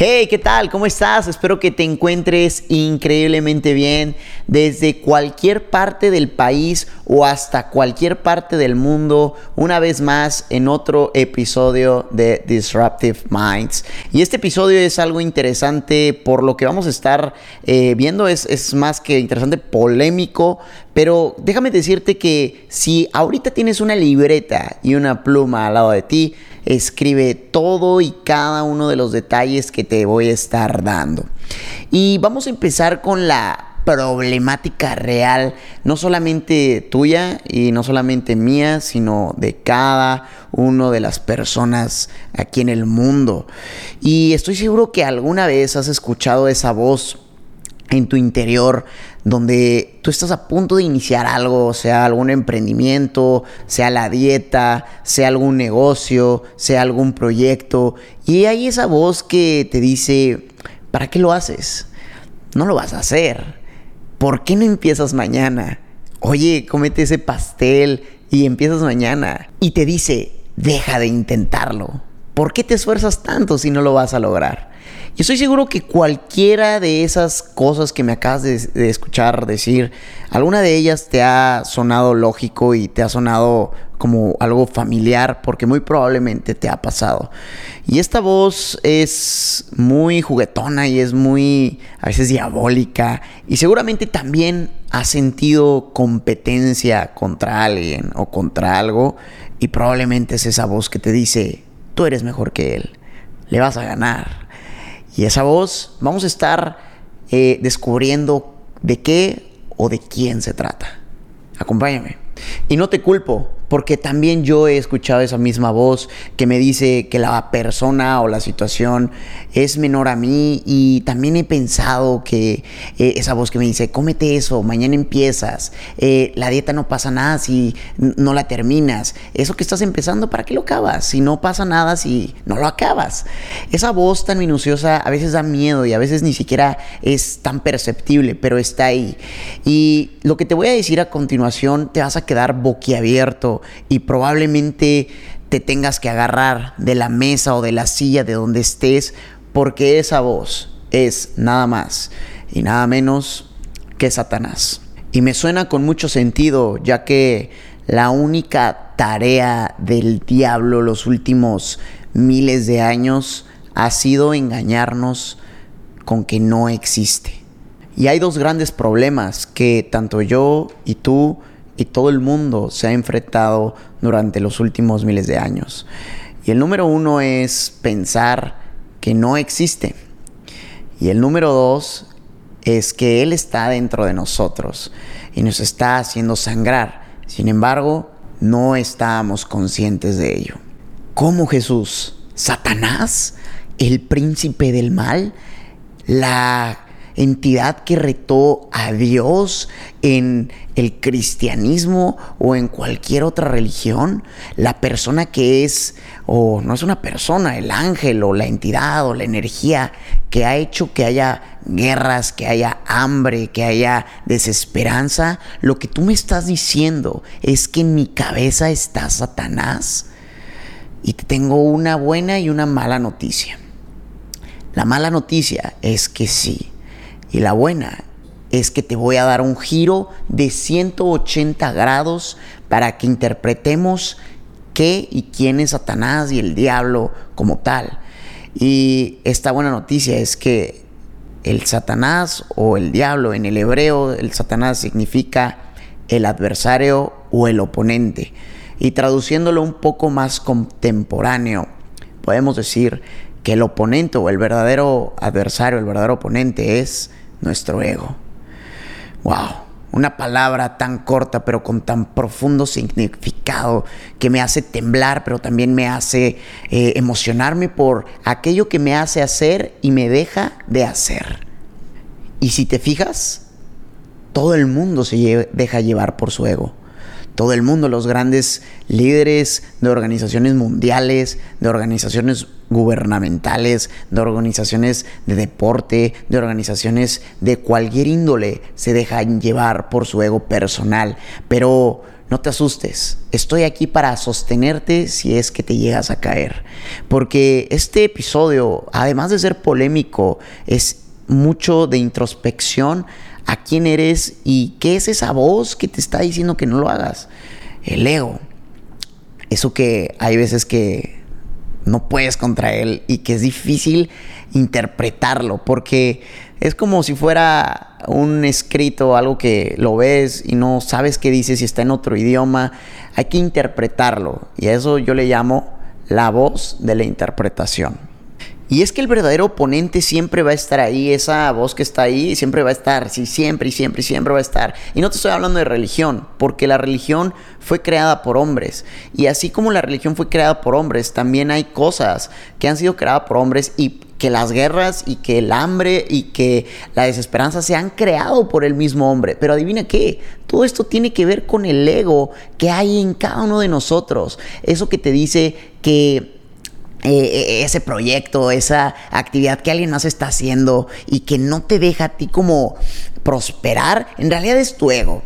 Hey, ¿qué tal? ¿Cómo estás? Espero que te encuentres increíblemente bien desde cualquier parte del país o hasta cualquier parte del mundo. Una vez más en otro episodio de Disruptive Minds. Y este episodio es algo interesante por lo que vamos a estar eh, viendo. Es, es más que interesante, polémico. Pero déjame decirte que si ahorita tienes una libreta y una pluma al lado de ti, escribe todo y cada uno de los detalles que te voy a estar dando. Y vamos a empezar con la problemática real, no solamente tuya y no solamente mía, sino de cada una de las personas aquí en el mundo. Y estoy seguro que alguna vez has escuchado esa voz en tu interior donde tú estás a punto de iniciar algo, sea algún emprendimiento, sea la dieta, sea algún negocio, sea algún proyecto, y hay esa voz que te dice, ¿para qué lo haces? No lo vas a hacer. ¿Por qué no empiezas mañana? Oye, comete ese pastel y empiezas mañana. Y te dice, deja de intentarlo. ¿Por qué te esfuerzas tanto si no lo vas a lograr? Y estoy seguro que cualquiera de esas cosas que me acabas de, escuchar decir, alguna de ellas te ha sonado lógico y te ha sonado como algo familiar, porque muy probablemente te ha pasado. Y esta voz es muy juguetona y es muy a veces diabólica y seguramente también has sentido competencia contra alguien o contra algo y probablemente es esa voz que te dice, tú eres mejor que él, le vas a ganar y esa voz vamos a estar eh, descubriendo de qué o de quién se trata. Acompáñame. Y no te culpo, porque también yo he escuchado esa misma voz que me dice que la persona o la situación es menor a mí y también he pensado que eh, esa voz que me dice, cómete eso, mañana empiezas, eh, la dieta no pasa nada si no la terminas, eso que estás empezando, ¿para qué lo acabas? Si no pasa nada si no lo acabas. Esa voz tan minuciosa a veces da miedo y a veces ni siquiera es tan perceptible, pero está ahí. Y lo que te voy a decir a continuación te vas a quedar boquiabierto y probablemente te tengas que agarrar de la mesa o de la silla de donde estés porque esa voz es nada más y nada menos que Satanás. Y me suena con mucho sentido ya que la única tarea del diablo los últimos miles de años ha sido engañarnos con que no existe. Y hay dos grandes problemas que tanto yo y tú y todo el mundo se ha enfrentado durante los últimos miles de años. Y el número uno es pensar que no existe. Y el número dos es que Él está dentro de nosotros y nos está haciendo sangrar. Sin embargo, no estábamos conscientes de ello. ¿Cómo Jesús? ¿Satanás? ¿El príncipe del mal? ¿La entidad que retó a Dios en el cristianismo o en cualquier otra religión, la persona que es, o no es una persona, el ángel o la entidad o la energía que ha hecho que haya guerras, que haya hambre, que haya desesperanza, lo que tú me estás diciendo es que en mi cabeza está Satanás. Y te tengo una buena y una mala noticia. La mala noticia es que sí, y la buena es que te voy a dar un giro de 180 grados para que interpretemos qué y quién es Satanás y el diablo como tal. Y esta buena noticia es que el Satanás o el diablo en el hebreo, el Satanás significa el adversario o el oponente. Y traduciéndolo un poco más contemporáneo, podemos decir que el oponente o el verdadero adversario, el verdadero oponente es nuestro ego. Wow, una palabra tan corta pero con tan profundo significado que me hace temblar pero también me hace eh, emocionarme por aquello que me hace hacer y me deja de hacer. Y si te fijas, todo el mundo se deja llevar por su ego. todo el mundo, los grandes líderes de organizaciones mundiales, de organizaciones gubernamentales, de organizaciones de deporte, de organizaciones de cualquier índole, se dejan llevar por su ego personal. Pero no te asustes, estoy aquí para sostenerte si es que te llegas a caer. Porque este episodio, además de ser polémico, es mucho de introspección a quién eres y qué es esa voz que te está diciendo que no lo hagas. El ego. Eso que hay veces que no puedes contra él y que es difícil interpretarlo porque es como si fuera un escrito, algo que lo ves y no sabes qué dice si está en otro idioma. Hay que interpretarlo y a eso yo le llamo la voz de la interpretación. Y es que el verdadero oponente siempre va a estar ahí, esa voz que está ahí siempre va a estar, sí, siempre y siempre y siempre va a estar. Y no te estoy hablando de religión, porque la religión fue creada por hombres. Y así como la religión fue creada por hombres, también hay cosas que han sido creadas por hombres y que las guerras y que el hambre y que la desesperanza se han creado por el mismo hombre. Pero adivina qué, todo esto tiene que ver con el ego que hay en cada uno de nosotros. Eso que te dice que eh, eh, ese proyecto, esa actividad que alguien más está haciendo y que no te deja a ti como prosperar, en realidad es tu ego.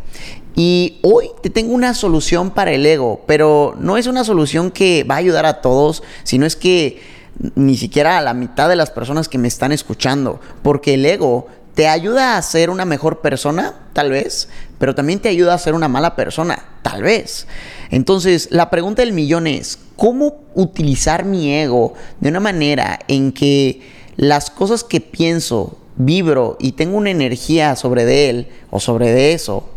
Y hoy te tengo una solución para el ego, pero no es una solución que va a ayudar a todos, sino es que ni siquiera a la mitad de las personas que me están escuchando, porque el ego te ayuda a ser una mejor persona, tal vez, pero también te ayuda a ser una mala persona, tal vez. Entonces, la pregunta del millón es, ¿cómo utilizar mi ego de una manera en que las cosas que pienso, vibro y tengo una energía sobre de él o sobre de eso,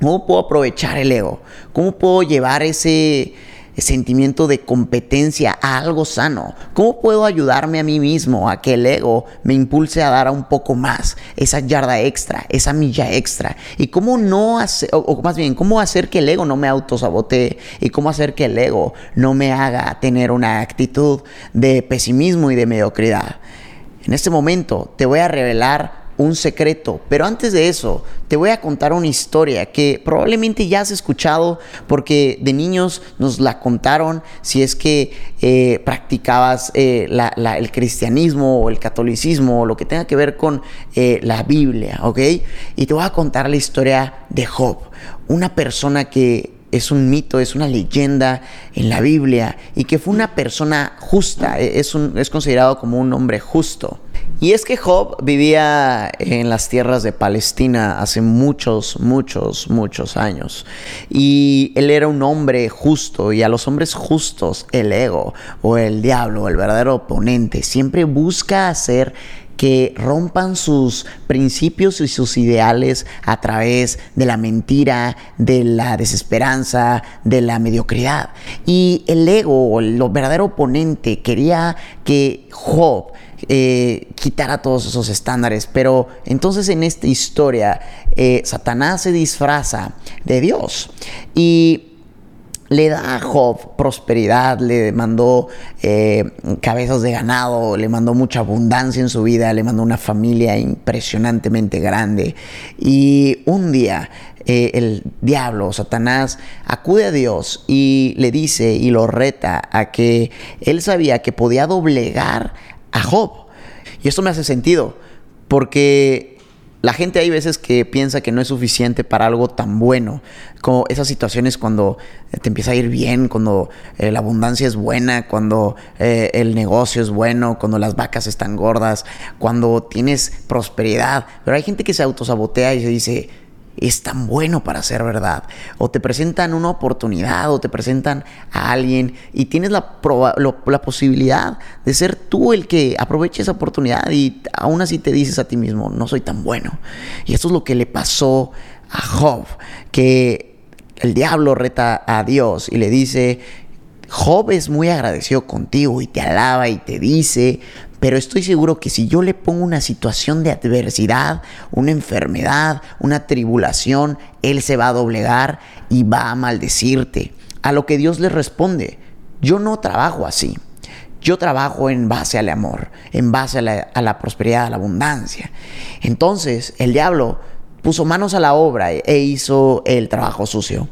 ¿cómo puedo aprovechar el ego? ¿Cómo puedo llevar ese sentimiento de competencia a algo sano? ¿Cómo puedo ayudarme a mí mismo a que el ego me impulse a dar un poco más, esa yarda extra, esa milla extra? ¿Y cómo no hacer, o, más bien, cómo hacer que el ego no me autosabotee? ¿Y cómo hacer que el ego no me haga tener una actitud de pesimismo y de mediocridad? En este momento te voy a revelar un secreto. Pero antes de eso, te voy a contar una historia que probablemente ya has escuchado porque de niños nos la contaron si es que eh, practicabas eh, el cristianismo o el catolicismo o lo que tenga que ver con eh, la Biblia, ¿ok? Y te voy a contar la historia de Job, una persona que es un mito, es una leyenda en la Biblia y que fue una persona justa, es, un, es considerado como un hombre justo. Y es que Job vivía en las tierras de Palestina hace muchos, muchos, muchos años. Y él era un hombre justo y a los hombres justos el ego o el diablo, el verdadero oponente, siempre busca hacer que rompan sus principios y sus ideales a través de la mentira, de la desesperanza, de la mediocridad. Y el ego, el verdadero oponente, quería que Job eh, quitar todos esos estándares. Pero entonces en esta historia, eh, Satanás se disfraza de Dios y le da a Job prosperidad, le mandó eh, cabezas de ganado, le mandó mucha abundancia en su vida, le mandó una familia impresionantemente grande. Y un día el diablo, Satanás, acude a Dios y le dice y lo reta a que él sabía que podía doblegar a Job. Y esto me hace sentido, porque la gente hay veces que piensa que no es suficiente para algo tan bueno, como esas situaciones cuando te empieza a ir bien, cuando eh, la abundancia es buena, cuando eh, el negocio es bueno, cuando las vacas están gordas, cuando tienes prosperidad. Pero hay gente que se autosabotea y se dice, es tan bueno para ser verdad. O te presentan una oportunidad o te presentan a alguien y tienes la, posibilidad de ser tú el que aproveche esa oportunidad y aún así te dices a ti mismo, no soy tan bueno. Y esto es lo que le pasó a Job, que el diablo reta a Dios y le dice, Job es muy agradecido contigo y te alaba y te dice, pero estoy seguro que si yo le pongo una situación de adversidad, una enfermedad, una tribulación, Él se va a doblegar y va a maldecirte. A lo que Dios le responde, yo no trabajo así. Yo trabajo en base al amor, en base a la, a la prosperidad, a la abundancia. Entonces el diablo puso manos a la obra e hizo el trabajo sucio.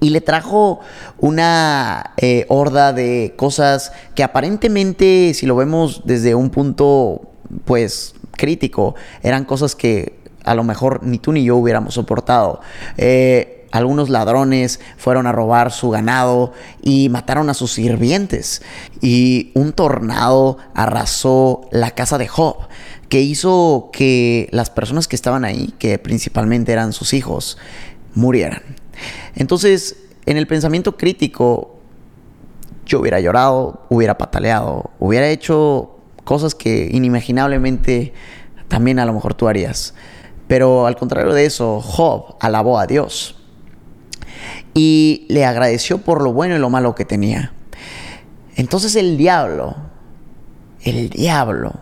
Y le trajo una eh, horda de cosas que aparentemente, si lo vemos desde un punto, pues, crítico, eran cosas que a lo mejor ni tú ni yo hubiéramos soportado. Eh, algunos ladrones fueron a robar su ganado y mataron a sus sirvientes. Y un tornado arrasó la casa de Job, que hizo que las personas que estaban ahí, que principalmente eran sus hijos, murieran. Entonces, en el pensamiento crítico, yo hubiera llorado, hubiera pataleado, hubiera hecho cosas que inimaginablemente también a lo mejor tú harías. Pero al contrario de eso, Job alabó a Dios y le agradeció por lo bueno y lo malo que tenía. Entonces el diablo, el diablo,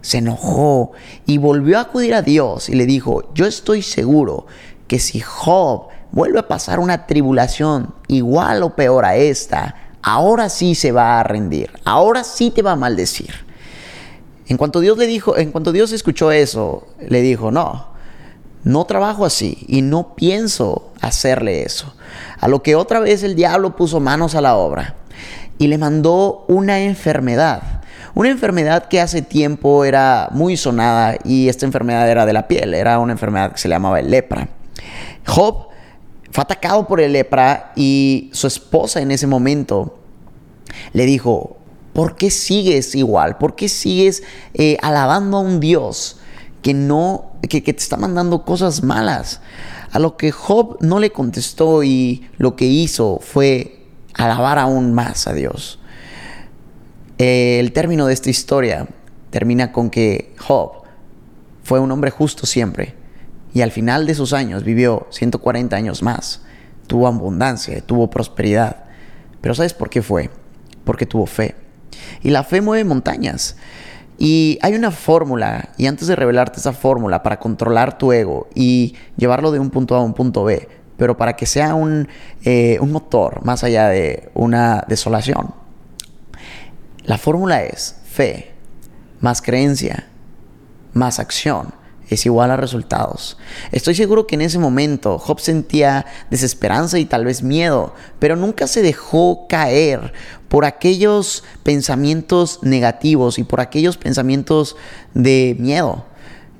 se enojó y volvió a acudir a Dios y le dijo, yo estoy seguro que si Job vuelve a pasar una tribulación igual o peor a esta, ahora sí se va a rendir, ahora sí te va a maldecir. En cuanto Dios le dijo, en cuanto Dios escuchó eso, le dijo, no, no trabajo así y no pienso hacerle eso. A lo que otra vez el diablo puso manos a la obra y le mandó una enfermedad. Una enfermedad que hace tiempo era muy sonada y esta enfermedad era de la piel, era una enfermedad que se llamaba el lepra. Job fue atacado por el lepra y su esposa en ese momento le dijo, ¿por qué sigues igual? ¿Por qué sigues eh, alabando a un Dios que no, que, te está mandando cosas malas. A lo que Job no le contestó y lo que hizo fue alabar aún más a Dios. El término de esta historia termina con que Job fue un hombre justo siempre y al final de sus años vivió 140 años más. Tuvo abundancia, tuvo prosperidad. Pero ¿sabes por qué fue? Porque tuvo fe. Y la fe mueve montañas. Y hay una fórmula, y antes de revelarte esa fórmula para controlar tu ego y llevarlo de un punto A a un punto B, pero para que sea un, eh, un motor más allá de una desolación, la fórmula es fe más creencia más acción es igual a resultados. Estoy seguro que en ese momento Job sentía desesperanza y tal vez miedo, pero nunca se dejó caer por aquellos pensamientos negativos y por aquellos pensamientos de miedo.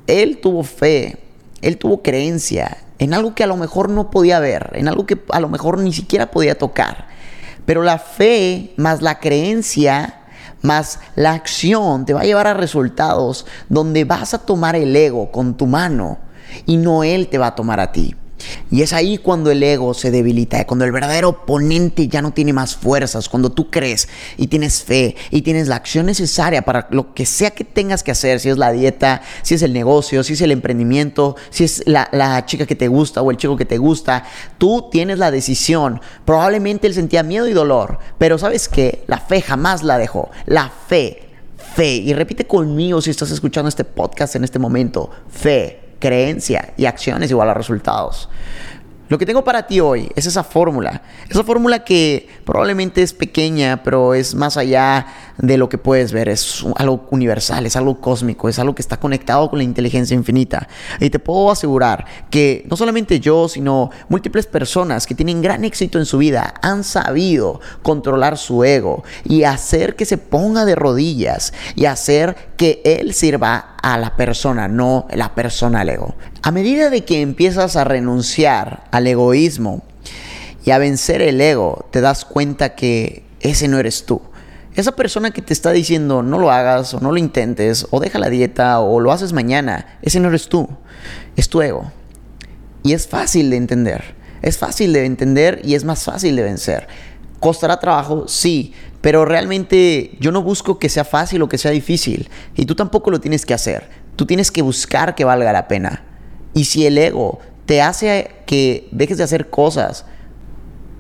Él tuvo fe, él tuvo creencia en algo que a lo mejor no podía ver, en algo que a lo mejor ni siquiera podía tocar. Pero la fe más la creencia más la acción te va a llevar a resultados donde vas a tomar el ego con tu mano y no él te va a tomar a ti. Y es ahí cuando el ego se debilita, cuando el verdadero oponente ya no tiene más fuerzas, cuando tú crees y tienes fe y tienes la acción necesaria para lo que sea que tengas que hacer, si es la dieta, si es el negocio, si es el emprendimiento, si es la, chica que te gusta o el chico que te gusta, tú tienes la decisión. Probablemente él sentía miedo y dolor, pero sabes que la fe jamás la dejó. La fe, fe, y repite conmigo si estás escuchando este podcast en este momento, fe creencia y acciones igual a resultados. Lo que tengo para ti hoy es esa fórmula. Esa fórmula que probablemente es pequeña, pero es más allá de lo que puedes ver. Es algo universal, es algo cósmico, es algo que está conectado con la inteligencia infinita. Y te puedo asegurar que no solamente yo, sino múltiples personas que tienen gran éxito en su vida han sabido controlar su ego y hacer que se ponga de rodillas y hacer que él sirva a la persona, no la persona al ego. A medida de que empiezas a renunciar al egoísmo y a vencer el ego, te das cuenta que ese no eres tú. Esa persona que te está diciendo no lo hagas o no lo intentes o deja la dieta o lo haces mañana, ese no eres tú, es tu ego. Y es fácil de entender, es fácil de entender y es más fácil de vencer. ¿Costará trabajo? Sí, pero realmente yo no busco que sea fácil o que sea difícil. Y tú tampoco lo tienes que hacer. Tú tienes que buscar que valga la pena. Y si el ego te hace que dejes de hacer cosas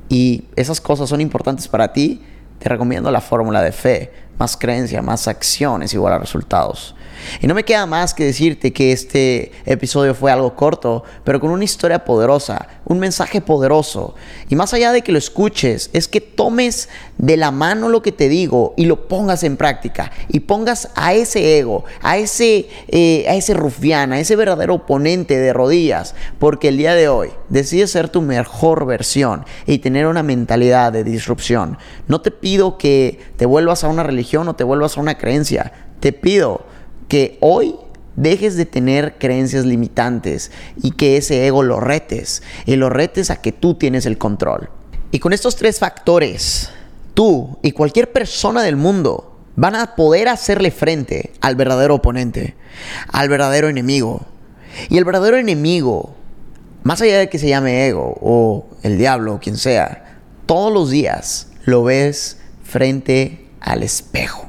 y esas cosas son importantes para ti, te recomiendo la fórmula de fe. Más creencia, más acciones igual a resultados. Y no me queda más que decirte que este episodio fue algo corto, pero con una historia poderosa, un mensaje poderoso. Y más allá de que lo escuches, es que tomes de la mano lo que te digo y lo pongas en práctica. Y pongas a ese ego, a ese, eh, a ese rufián, a ese verdadero oponente de rodillas. Porque el día de hoy decides ser tu mejor versión y tener una mentalidad de disrupción. No te pido que te vuelvas a una religión o te vuelvas a una creencia. Te pido que hoy dejes de tener creencias limitantes y que ese ego lo retes y lo retes a que tú tienes el control. Y con estos tres factores, tú y cualquier persona del mundo van a poder hacerle frente al verdadero oponente, al verdadero enemigo. Y el verdadero enemigo, más allá de que se llame ego o el diablo o quien sea, todos los días lo ves frente al espejo.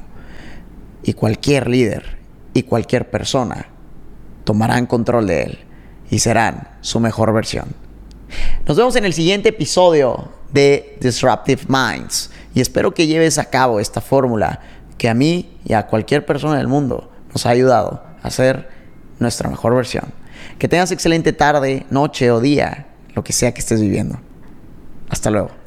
Y cualquier líder y cualquier persona tomarán control de él y serán su mejor versión. Nos vemos en el siguiente episodio de Disruptive Minds y espero que lleves a cabo esta fórmula que a mí y a cualquier persona del mundo nos ha ayudado a ser nuestra mejor versión. Que tengas excelente tarde, noche o día, lo que sea que estés viviendo. Hasta luego.